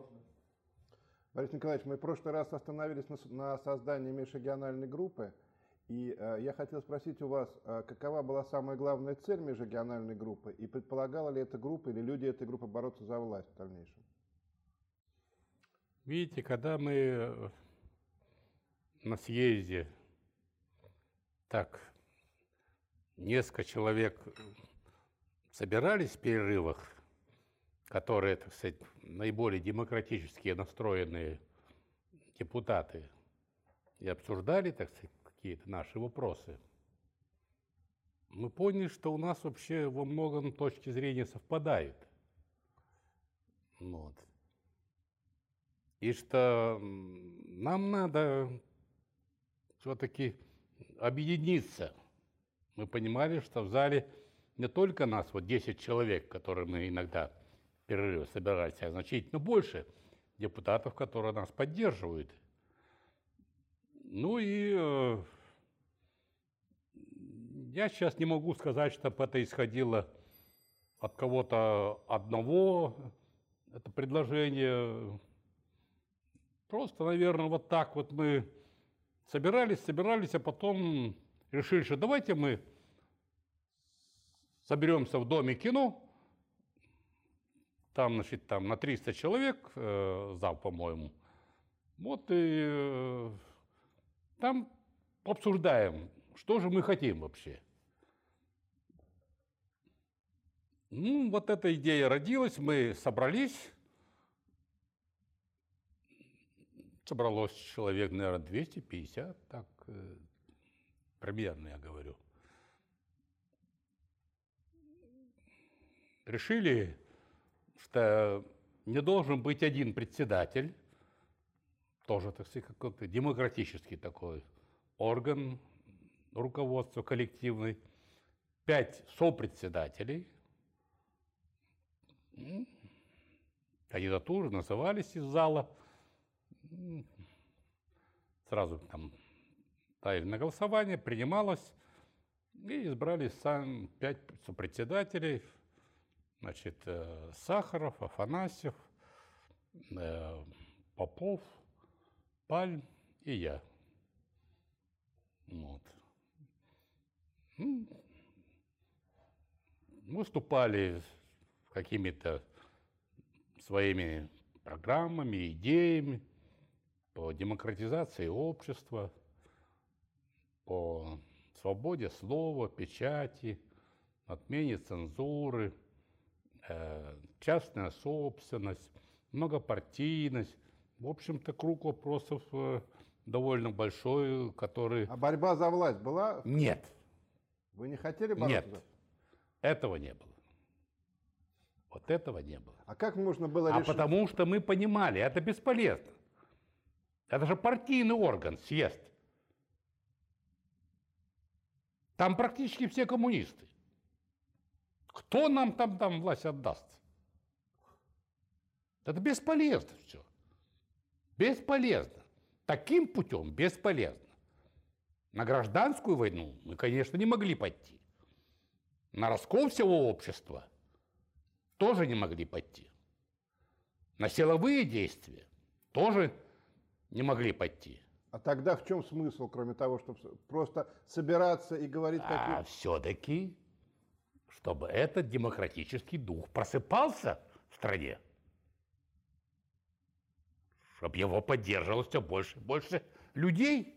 можно. Борис Николаевич, мы в прошлый раз остановились на, на создании межрегиональной группы. И э, я хотел спросить у вас, э, какова была самая главная цель межрегиональной группы, и предполагала ли эта группа или люди этой группы бороться за власть в дальнейшем? Видите, когда мы на съезде так несколько человек собирались в перерывах, которые, так сказать, наиболее демократически настроенные депутаты, и обсуждали, так сказать, какие-то наши вопросы, мы поняли, что у нас вообще во многом точки зрения совпадают. Вот. И что нам надо все-таки объединиться. Мы понимали, что в зале не только нас, вот 10 человек, которые мы иногда перерывы собирались, а значительно больше депутатов, которые нас поддерживают. Ну и э, я сейчас не могу сказать, чтобы это исходило от кого-то одного, это предложение. Просто, наверное, вот так вот мы собирались, собирались, а потом решили, что давайте мы соберемся в Доме кино, там, значит, там на 300 человек, э, зал, по-моему, вот и э, там обсуждаем, что же мы хотим вообще. Ну, вот эта идея родилась, мы собрались, собралось человек, наверное, 250, так, э, примерно я говорю. Решили, что не должен быть один председатель, тоже, так сказать, какой-то демократический такой орган руководства коллективный, пять сопредседателей, кандидатуры назывались из зала, сразу там ставили на голосование, принималось, и избрали сам пять сопредседателей, значит, э, Сахаров, Афанасьев, э, Попов – Пальм и я. Вот. Ну, выступали какими-то своими программами, идеями по демократизации общества, по свободе слова, печати, отмене цензуры, частная собственность, многопартийность, в общем-то, круг вопросов э, довольно большой, который... А борьба за власть была? Нет. Вы не хотели бороться? Нет. Этого не было. Вот этого не было. А как можно было а решить? А потому что мы понимали, это бесполезно. Это же партийный орган, съезд. Там практически все коммунисты. Кто нам там, там власть отдаст? Это бесполезно все. Бесполезно. Таким путем бесполезно. На гражданскую войну мы, конечно, не могли пойти. На раскол всего общества тоже не могли пойти. На силовые действия тоже не могли пойти. А тогда в чем смысл, кроме того, чтобы просто собираться и говорить такие... А все-таки, чтобы этот демократический дух просыпался в стране чтобы его поддерживало все больше и больше людей.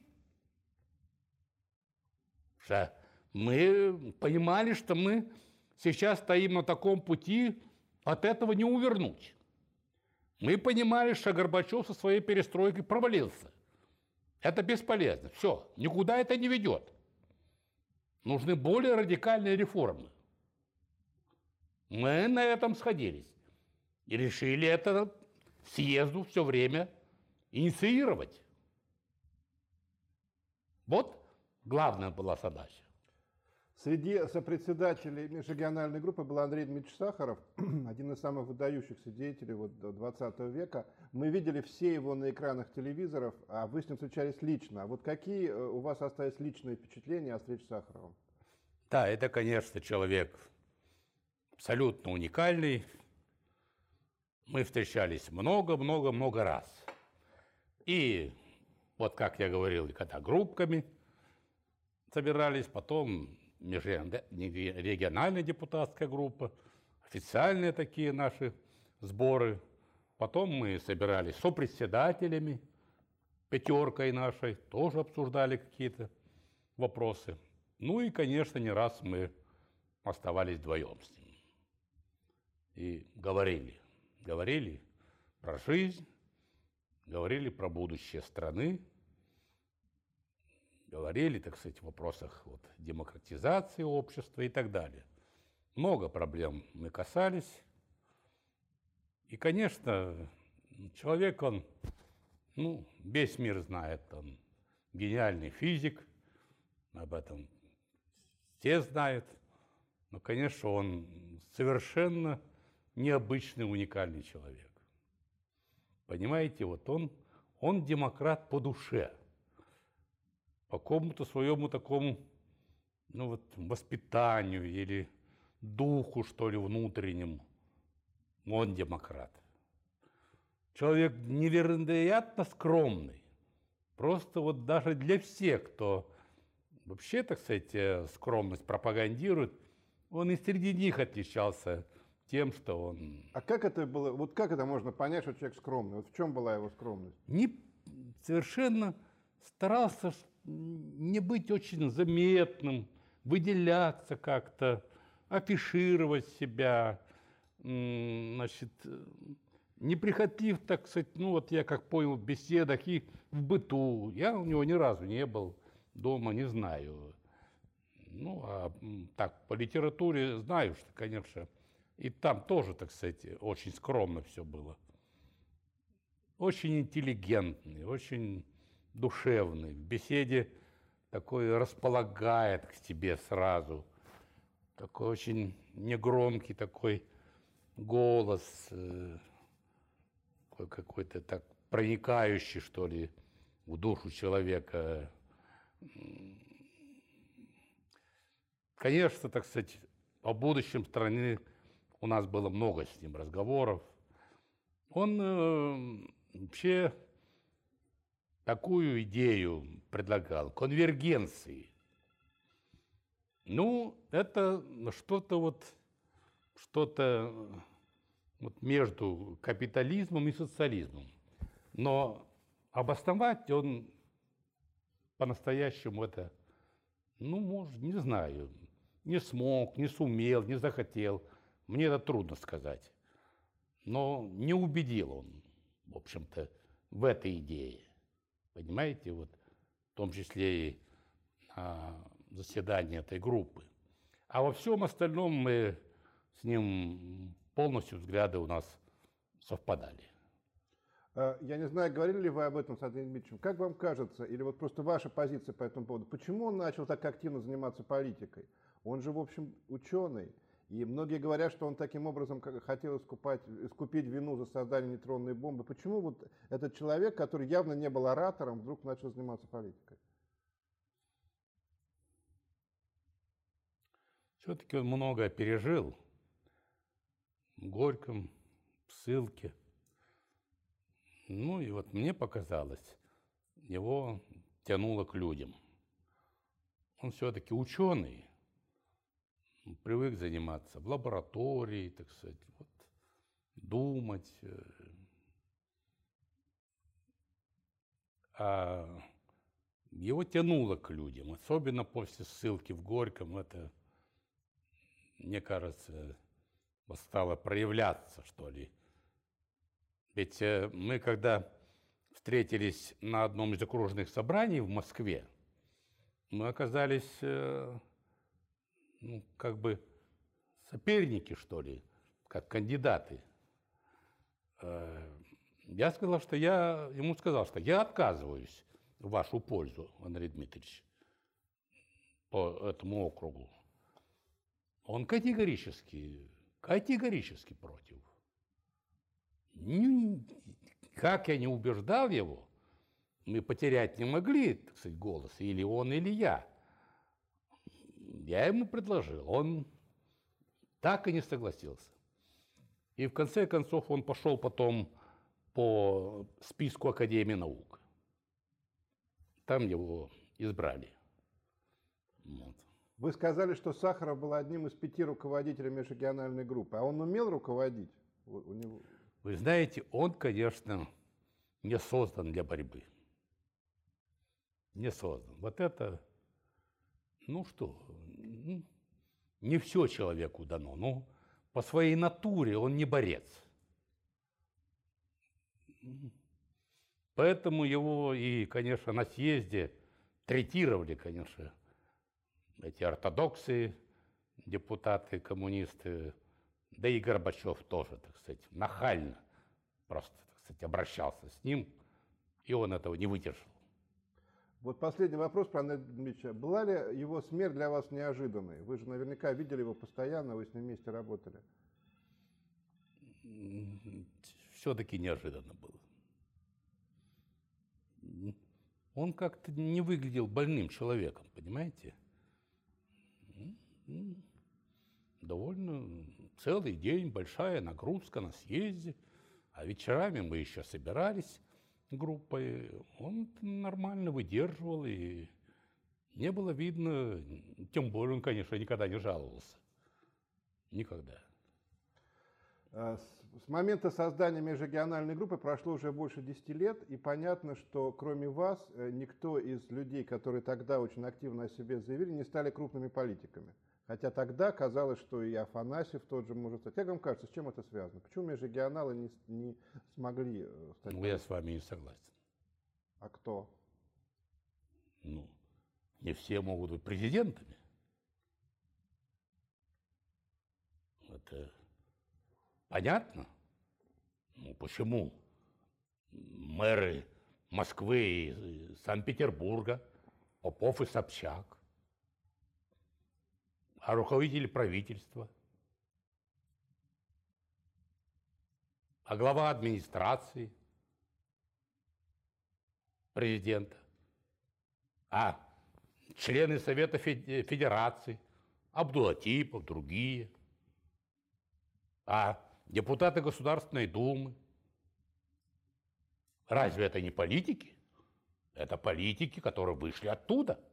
Что мы понимали, что мы сейчас стоим на таком пути, от этого не увернуть. Мы понимали, что Горбачев со своей перестройкой провалился. Это бесполезно. Все, никуда это не ведет. Нужны более радикальные реформы. Мы на этом сходились. И решили это съезду все время инициировать. Вот главная была задача. Среди сопредседателей межрегиональной группы был Андрей Дмитриевич Сахаров, один из самых выдающихся деятелей вот 20 века. Мы видели все его на экранах телевизоров, а вы с ним встречались лично. А вот какие э, у вас остались личные впечатления о встрече с Сахаровым? Да, это, конечно, человек абсолютно уникальный, Мы встречались много-много-много раз. И вот как я говорил, когда группками собирались, потом региональная депутатская группа, официальные такие наши сборы. Потом мы собирались сопредседателями, пятеркой нашей, тоже обсуждали какие-то вопросы. Ну и, конечно, не раз мы оставались вдвоем с ним. И говорили, говорили про жизнь, говорили про будущее страны, говорили, так сказать, в вопросах вот, демократизации общества и так далее. Много проблем мы касались. И, конечно, человек, он, ну, весь мир знает, он гениальный физик, об этом все знают. Но, конечно, он совершенно необычный, уникальный человек. Понимаете, вот он, он демократ по душе, по какому-то своему такому, ну вот, воспитанию или духу, что ли, внутреннему. Он демократ. Человек невероятно скромный. Просто вот даже для всех, кто вообще, так сказать, э, скромность пропагандирует, он и среди них отличался тем, что он... А как это было, вот как это можно понять, что человек скромный? Вот в чем была его скромность? Не, совершенно старался не быть очень заметным, выделяться как-то, афишировать себя, значит, неприхотлив, так сказать, ну вот я как понял в беседах и в быту. Я у него ни разу не был дома, не знаю. Ну, а так, по литературе знаю, что, конечно, и там тоже, так сказать, очень скромно все было. Очень интеллигентный, очень душевный. В беседе такой располагает к себе сразу. Такой очень негромкий такой голос, э, какой-то так проникающий, что ли, в душу человека. Конечно, так сказать, о будущем страны у нас было много с ним разговоров. Он э, вообще такую идею предлагал, конвергенции. Ну, это что-то вот, что-то вот между капитализмом и социализмом. Но обосновать он по-настоящему это, ну, может, не знаю, не смог, не сумел, не захотел. Мне это трудно сказать. Но не убедил он, в общем-то, в этой идее. Понимаете, вот в том числе и на заседании этой группы. А во всем остальном мы с ним полностью взгляды у нас совпадали. Э, я не знаю, говорили ли вы об этом с Андреем Дмитриевичем. Как вам кажется, или вот просто ваша позиция по этому поводу, почему он начал так активно заниматься политикой? Он же, в общем, ученый. И многие говорят, что он таким образом хотел искупать, искупить вину за создание нейтронной бомбы. Почему вот этот человек, который явно не был оратором, вдруг начал заниматься политикой? Все-таки он многое пережил. В Горьком, в ссылке – ну и вот мне показалось, его тянуло к людям. Он все-таки ученый, привык заниматься в лаборатории, так сказать, вот, думать. Э. А его тянуло к людям, особенно после ссылки в Горьком. Это, мне кажется, стало проявляться, что ли, ведь э, мы, когда встретились на одном из окружных собраний в Москве, мы оказались э, ну, как бы соперники, что ли, как кандидаты. Э, я сказал, что я, ему сказал, что я отказываюсь в вашу пользу, Андрей Дмитриевич, по этому округу. Он категорически, категорически против. Как я не убеждал его, мы потерять не могли, так сказать, голос, или он, или я. Я ему предложил, он так и не согласился. И в конце концов он пошел потом по списку Академии наук. Там его избрали. Вот. Вы сказали, что Сахаров был одним из пяти руководителей межрегиональной группы. А он умел руководить? У, у него... Вы знаете, он, конечно, не создан для борьбы. Не создан. Вот это, ну что, не все человеку дано. Ну, по своей натуре он не борец. Поэтому его и, конечно, на съезде третировали, конечно, эти ортодоксы, депутаты, коммунисты, да и Горбачев тоже, так сказать, нахально просто, так сказать, обращался с ним, и он этого не выдержал. Вот последний вопрос про Андрея Дмитриевича. Была ли его смерть для вас неожиданной? Вы же наверняка видели его постоянно, вы с ним вместе работали. Все-таки неожиданно было. Он как-то не выглядел больным человеком, понимаете? Довольно целый день, большая нагрузка на съезде, а вечерами мы еще собирались группой. Он нормально выдерживал, и не было видно, тем более он, конечно, никогда не жаловался. Никогда. А, с момента создания межрегиональной группы прошло уже больше 10 лет, и понятно, что кроме вас э, никто из людей, которые тогда очень активно о себе заявили, не стали крупными политиками. Хотя тогда казалось, что и Афанасьев тот же может стать. Как вам кажется, с чем это связано? Почему межрегионалы не, не смогли э, стать? Ну, я с вами не согласен. А кто? Ну, не все могут быть президентами. Это понятно? Ну, почему? Мэры Москвы и Санкт-Петербурга, Попов и Собчак – а руководитель правительства, а глава администрации президента, а члены Совета Федерации, Абдулатипов, другие, а депутаты Государственной Думы. Разве это не политики? Это политики, которые вышли оттуда –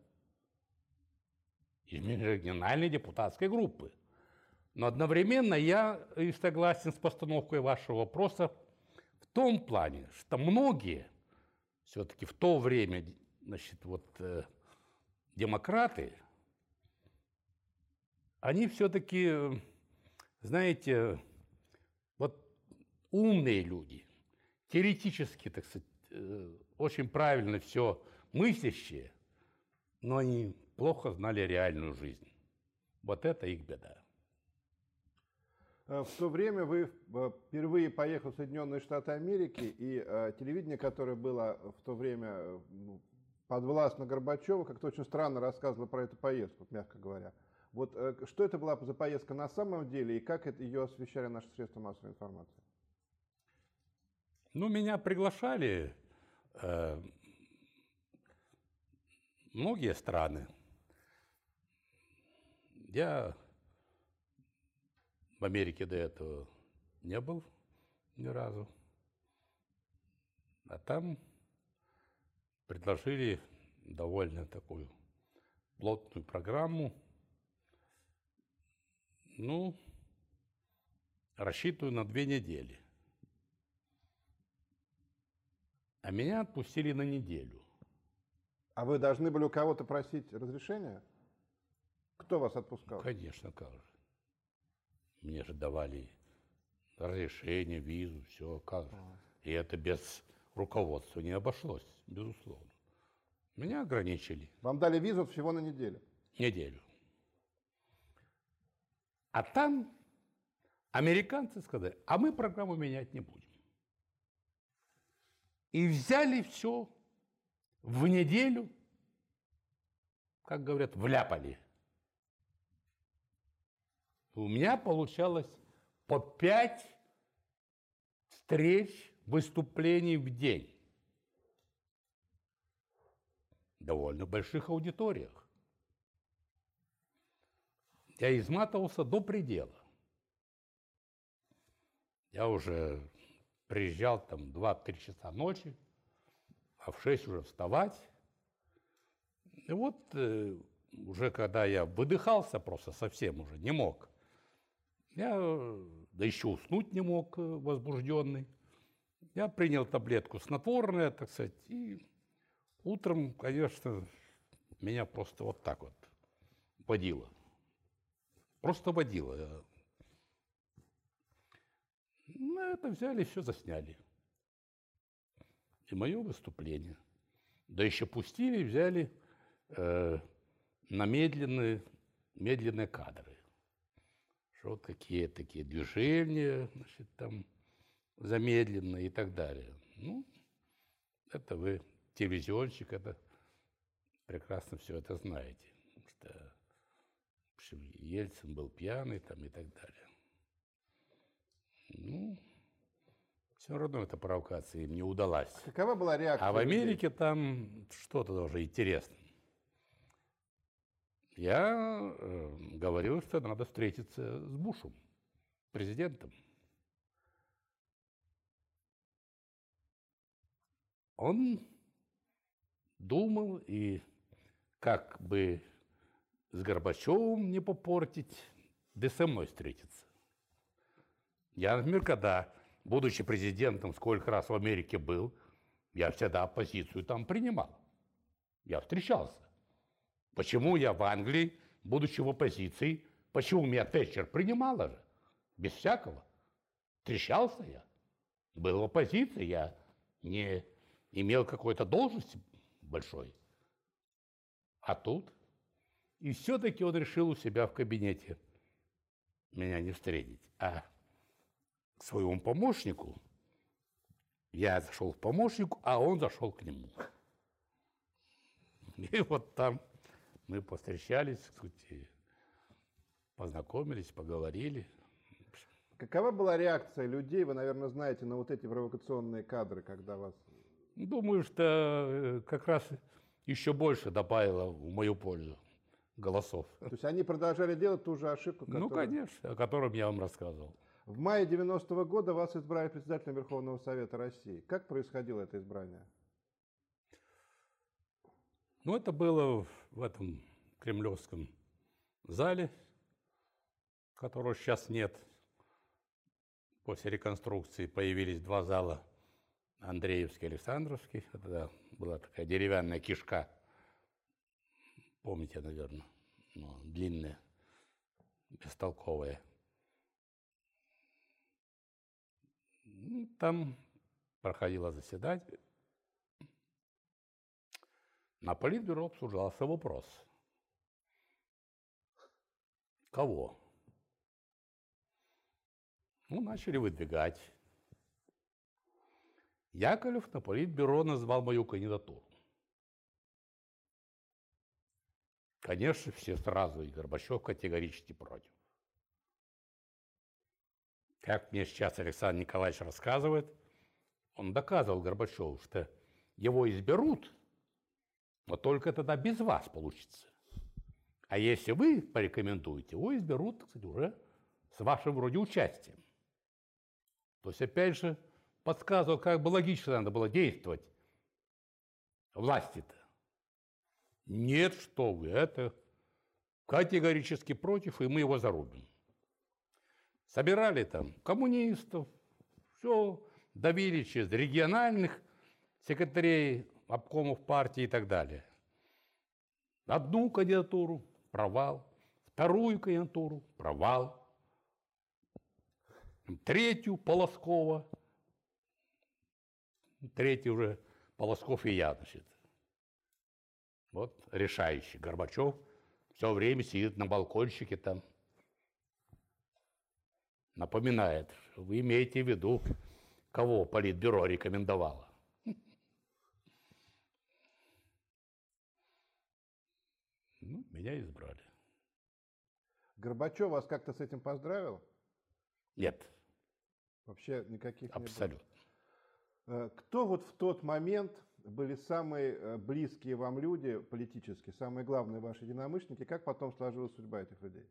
из межрегиональной депутатской группы. Но одновременно я и согласен с постановкой вашего вопроса в том плане, что многие все-таки в то время, значит, вот э, демократы, они все-таки, знаете, вот умные люди, теоретически, так сказать, э, очень правильно все мыслящие, но они плохо знали реальную жизнь. Вот это их беда. Э, в то время вы э, впервые поехали в Соединенные Штаты Америки, и э, телевидение, которое было в то время ну, подвластно Горбачеву, как-то очень странно рассказывало про эту поездку, мягко говоря. Вот что это была за поездка на самом деле, и как это, ее освещали наши средства массовой информации? Ну, меня приглашали э, многие страны. Я в Америке до этого не был ни разу. А там предложили довольно такую плотную программу. Ну, рассчитываю на две недели. А меня отпустили на неделю. А вы должны были у кого-то просить разрешения? Кто вас отпускал? Конечно, как же. Мне же давали разрешение, визу, все, как же. И это без руководства не обошлось, безусловно. Меня ограничили. Вам дали визу всего на неделю? Неделю. А там американцы сказали, а мы программу менять не будем. И взяли все в неделю, как говорят, вляпали у меня получалось по пять встреч, выступлений в день. Довольно больших аудиториях. Я изматывался до предела. Я уже приезжал там 2-3 часа ночи, а в 6 уже вставать. И вот э, уже когда я выдыхался просто совсем уже, не мог, я, э, да еще уснуть не мог, э, возбужденный, я принял таблетку снотворное, так сказать, и утром, конечно, меня просто вот так вот водило. Просто водило. Ну, это взяли, все засняли. И мое выступление. Да еще пустили, взяли э, на медленные, медленные кадры. Что вот какие такие движения, значит, там замедленные и так далее. Ну, это вы, телевизионщик, это прекрасно все это знаете. Что, в общем, Ельцин был пьяный там и так далее. Ну, все равно эта провокация им не удалась. Какова была реакция? А в? Америке там что-то тоже интересно. Я э, говорил, что надо встретиться с Бушем, президентом. Он думал и как бы с Горбачевым не попортить, да со мной встретиться. Я, например, когда, будучи президентом, сколько раз в Америке был, я всегда оппозицию там принимал. Я встречался. Почему я в Англии, будучи в оппозиции, почему меня Тэтчер принимала же? Без всякого. Встречался я. Был в оппозиции, я не имел какой-то должности большой. А тут? И все-таки он решил у себя в кабинете меня не встретить, а к своему помощнику. Я зашел к помощнику, а он зашел к нему. И вот там мы повстречались, познакомились, поговорили. Какова была реакция людей, вы, наверное, знаете, на вот эти провокационные кадры, когда вас... Думаю, что э, как раз еще больше добавило в мою пользу голосов. То есть они продолжали делать ту же ошибку, Ну, которую- конечно, о котором я вам рассказывал. В мае 90 года вас избрали председателем Верховного Совета России. Как происходило это избрание? Ну, это было в этом кремлевском зале, которого сейчас нет. После реконструкции появились два зала, Андреевский и Александровский. Это была такая деревянная кишка, помните, наверное, ну, длинная, бестолковая. Там проходило заседание. На политбюро обсуждался вопрос. Кого? Ну, начали выдвигать. Яковлев на политбюро назвал мою кандидатуру. Конечно, все сразу, и Горбачев категорически против. Как мне сейчас Александр Николаевич рассказывает, он доказывал Горбачеву, что его изберут, но только тогда без вас получится. А если вы порекомендуете, его изберут, кстати, уже с вашим вроде участием. То есть, опять же, подсказывал, как бы логично надо было действовать власти-то. Нет, что вы, это категорически против, и мы его зарубим. Собирали там коммунистов, все, давили через региональных секретарей обкомов партии и так далее. Одну кандидатуру – провал, вторую кандидатуру – провал, третью – Полоскова, третий уже Полосков и я, значит. Вот решающий. Горбачев все время сидит на балкончике там, напоминает, вы имеете в виду, кого политбюро рекомендовало. Ну, меня избрали. Горбачев вас как-то с этим поздравил? Нет, Вообще никаких не было? абсолютно. Э, Кто вот в тот момент были самые э, близкие вам люди политически, самые главные ваши единомышленники? Как потом сложилась судьба этих людей?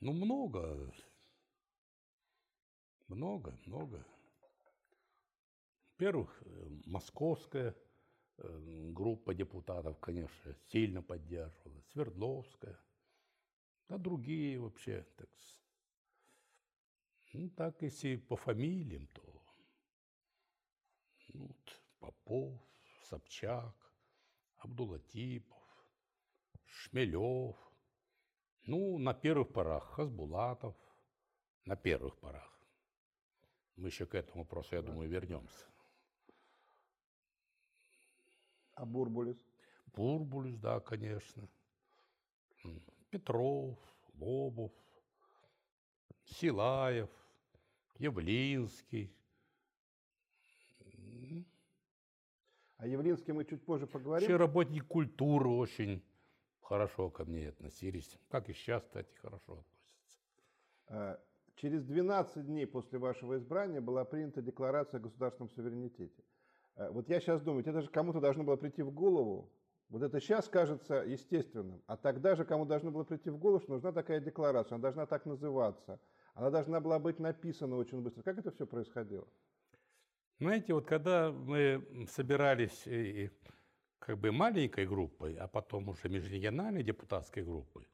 Ну, много. Много, много. Во-первых, э, московская группа депутатов, конечно, сильно поддерживала, Свердловская, а другие вообще, так, ну, так если по фамилиям, то ну, вот, Попов, Собчак, Абдулатипов, Шмелев, ну, на первых порах Хасбулатов, на первых порах. Мы еще к этому вопросу, я думаю, вернемся. А Бурбулис? Бурбулис, да, конечно. Петров, Лобов, Силаев, Явлинский. О Явлинске мы чуть позже Вообще поговорим. работники культуры очень хорошо ко мне относились. Как и сейчас, кстати, хорошо относятся. Э, Через 12 дней после вашего избрания была принята декларация о государственном суверенитете. Э, Вот я сейчас думаю, это же кому-то должно было прийти в голову, вот это сейчас кажется естественным, а тогда же кому должно было прийти в голову, что нужна такая декларация, она должна так называться, она должна была быть написана очень быстро. Как это все происходило? Знаете, вот когда мы собирались и, как бы маленькой группой, а потом уже межрегиональной депутатской группой,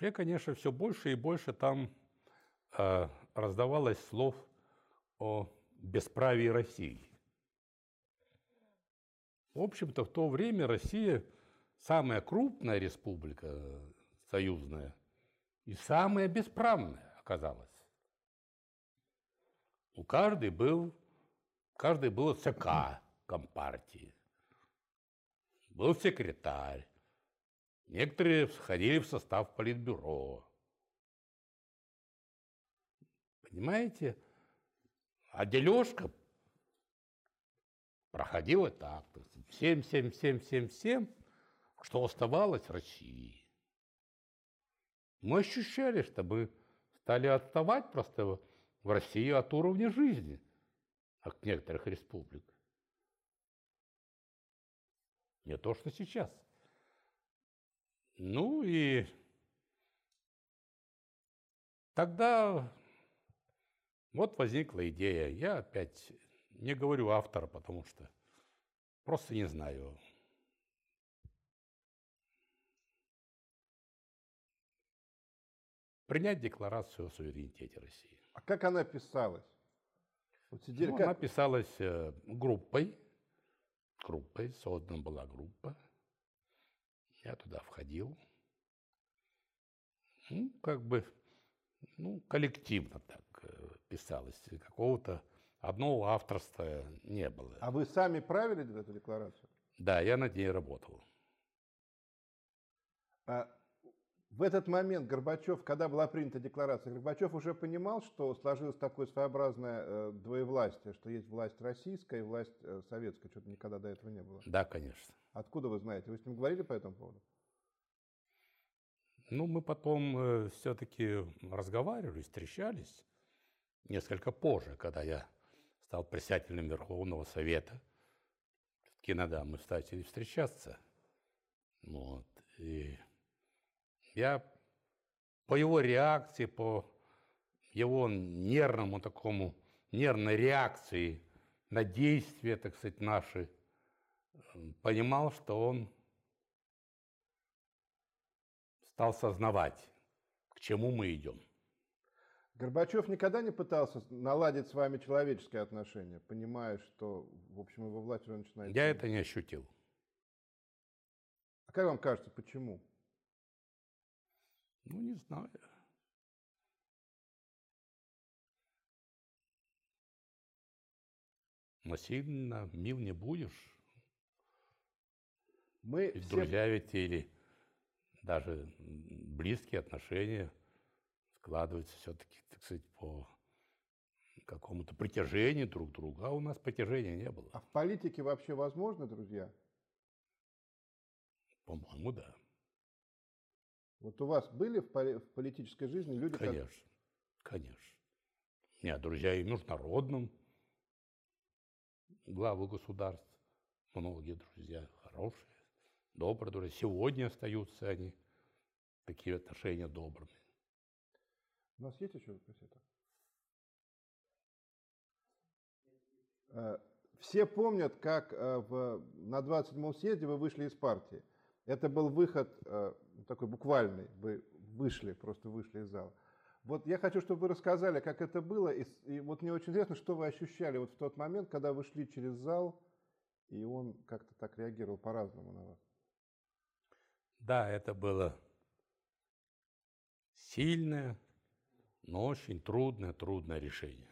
я, конечно, все больше и больше там э, раздавалось слов о бесправии России. В общем-то, в то время Россия самая крупная республика э, союзная и самая бесправная оказалась. У каждой был, каждой было ЦК Компартии, был секретарь, некоторые входили в состав Политбюро. Понимаете? А дележка проходила так. Всем, всем, всем, всем, всем, что оставалось России. Мы ощущали, что мы стали отставать просто в России от уровня жизни от некоторых республик. Не то, что сейчас. Ну и тогда вот возникла идея. Я опять не говорю автора, потому что просто не знаю. Принять декларацию о суверенитете России. А как она писалась? Вот сидели, Ну, как- Она писалась э, группой, группой, создана была группа. Я туда входил. Ну, как бы, ну, коллективно так э, писалось. Какого-то одного авторства не было. А вы сами правили эту декларацию? Да, я над ней работал. А в этот момент Горбачев, когда была принята декларация, Горбачев уже понимал, что сложилось такое своеобразное э, двоевластие, что есть власть российская и власть э, советская. Что-то никогда до этого не было. Да, конечно. Откуда вы знаете? Вы с ним говорили по этому поводу? Ну, мы потом все-таки разговаривали, встречались несколько позже, когда я стал председателем Верховного Совета. Все-таки иногда мы стали встречаться. Вот. И я по его реакции, по его нервному такому, нервной реакции на действия, так сказать, наши, понимал, что он стал сознавать, к чему мы идем. Горбачев никогда не пытался наладить с вами человеческие отношения, понимая, что, в общем, его власть уже начинает... Я это не ощутил. А как вам кажется, почему? Ну, не знаю. Насильно мил не будешь. Мы Ведь все друзья ведь или даже близкие отношения складываются все-таки, так сказать, по какому-то притяжению друг к другу. А у нас притяжения не было. А в политике вообще возможно, друзья? По-моему, да. Вот у вас были в, поли- в политической жизни люди, как- Конечно, конечно. У меня друзья и в международном, главы государств, многие друзья хорошие, добрые друзья. Сегодня остаются они, такие отношения добрыми. У нас есть еще вопросы? Э, все помнят, как э, в, на 27-м съезде вы вышли из партии. Это был выход э, такой буквальный, вы вышли, просто вышли из зала. Вот я хочу, чтобы вы рассказали, как это было, и, и вот мне очень интересно, что вы ощущали вот в тот момент, когда вы шли через зал, и он как-то так реагировал по-разному на вас. Да, это было сильное, но очень трудное, трудное решение.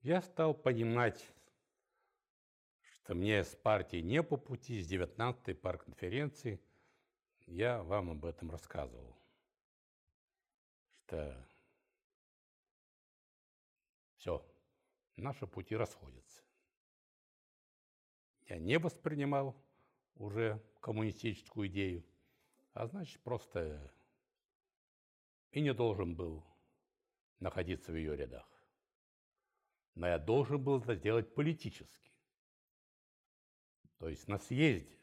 Я стал понимать, что мне с партией не по пути, с 19-й парконференции, я вам об этом рассказывал, что все, наши пути расходятся. Я не воспринимал уже коммунистическую идею, а значит, просто и не должен был находиться в ее рядах. Но я должен был это сделать политически. То есть на съезде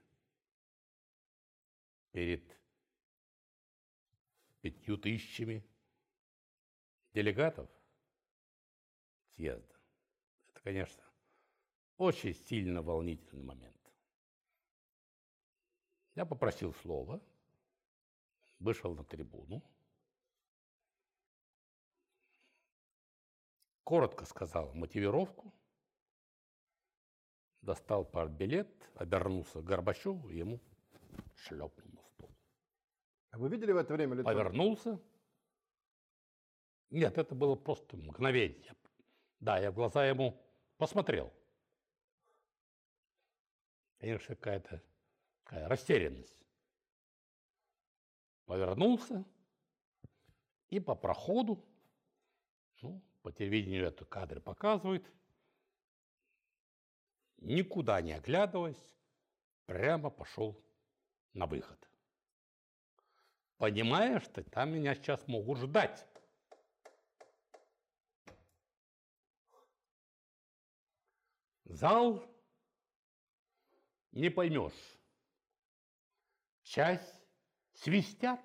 перед пятью тысячами делегатов съезда. Это, конечно, очень сильно волнительный момент. Я попросил слова, вышел на трибуну, коротко сказал мотивировку, достал партбилет, обернулся к Горбачеву и ему шлепнул на стол. А вы видели в это время лицо? Повернулся. Нет, это было просто мгновение. Да, я в глаза ему посмотрел. Конечно, какая-то такая растерянность. Повернулся и по проходу, ну, по телевидению это кадры показывают, никуда не оглядываясь, прямо пошел на выход. Понимая, что там меня сейчас могут ждать. Зал не поймешь. Часть свистят,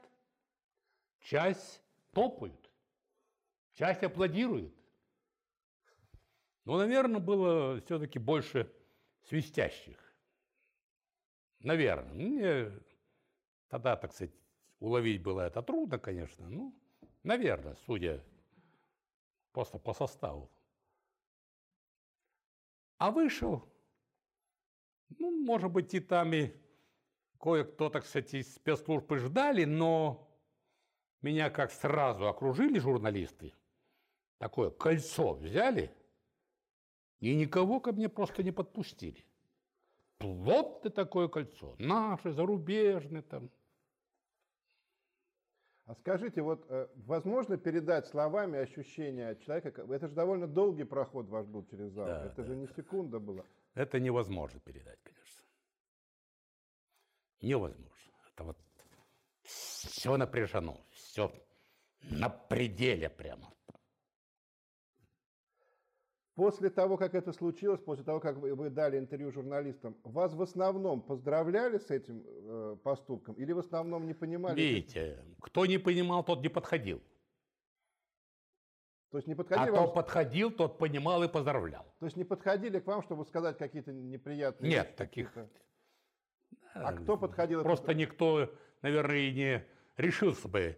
часть топают. Часть аплодирует. Но, наверное, было все-таки больше свистящих. Наверное. Мне тогда, так сказать, уловить было это трудно, конечно. Ну, наверное, судя просто по составу. А вышел, ну, может быть, и там и кое-кто, так сказать, из спецслужбы ждали, но меня как сразу окружили журналисты – такое кольцо взяли и никого ко мне просто не подпустили. Плотное такое кольцо, наше, зарубежное там. А скажите, вот э, возможно передать словами ощущения человека? Это же довольно долгий проход ваш был через зал. Да, это да, же не да. секунда была. Это невозможно передать, конечно. Невозможно. Это вот все напряжено, все на пределе прямо. После того, как это случилось, после того, как вы, вы дали интервью журналистам, вас в основном поздравляли с этим э, поступком или в основном не понимали? Видите, кто не понимал, тот не подходил. То есть не подходили а вам... кто подходил, тот понимал и поздравлял. То есть не подходили к вам, чтобы сказать какие-то неприятные Нет, вещи? таких... А кто подходил? Просто это... никто, наверное, и не решился бы.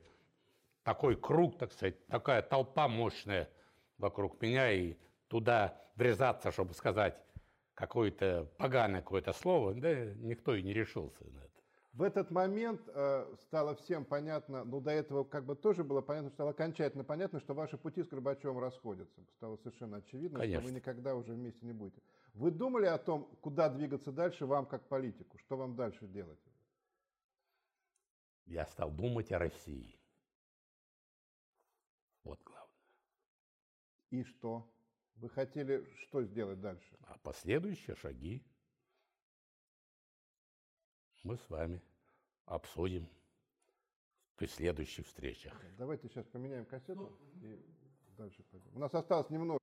Такой круг, так сказать, такая толпа мощная вокруг меня, и туда врезаться, чтобы сказать какое-то поганое какое-то слово, да никто и не решился на это. В этот момент э, стало всем понятно, ну до этого как бы тоже было понятно, стало окончательно понятно, что ваши пути с Горбачевым расходятся. Стало совершенно очевидно, Конечно. что вы никогда уже вместе не будете. Вы думали о том, куда двигаться дальше вам как политику? Что вам дальше делать? Я стал думать о России. Вот главное. И что? Вы хотели что сделать дальше? А последующие шаги мы с вами обсудим при следующих встречах. Давайте сейчас поменяем кассету и дальше пойдем. У нас осталось немного.